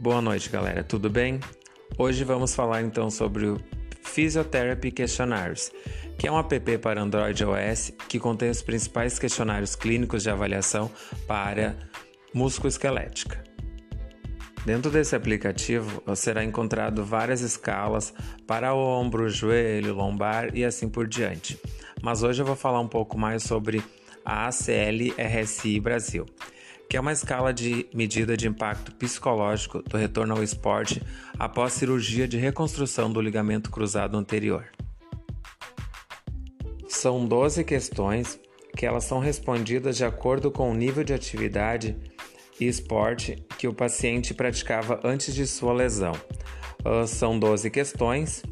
Boa noite, galera. Tudo bem? Hoje vamos falar então sobre o Physiotherapy Questionnaires, que é um app para Android OS que contém os principais questionários clínicos de avaliação para musculoesquelética. Dentro desse aplicativo será encontrado várias escalas para o ombro, joelho, lombar e assim por diante. Mas hoje eu vou falar um pouco mais sobre a ACL RSI Brasil que é uma escala de medida de impacto psicológico do retorno ao esporte após cirurgia de reconstrução do ligamento cruzado anterior. São 12 questões que elas são respondidas de acordo com o nível de atividade e esporte que o paciente praticava antes de sua lesão. Uh, são 12 questões,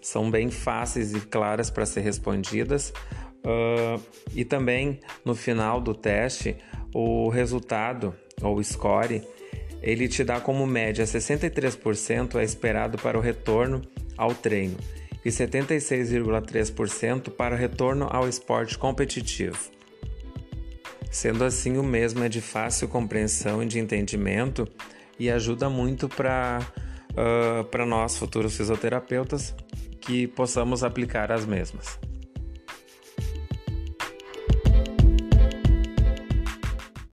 são bem fáceis e claras para ser respondidas. Uh, e também no final do teste o resultado ou score ele te dá como média 63% é esperado para o retorno ao treino e 76,3% para o retorno ao esporte competitivo. Sendo assim, o mesmo é de fácil compreensão e de entendimento e ajuda muito para uh, nós, futuros fisioterapeutas, que possamos aplicar as mesmas.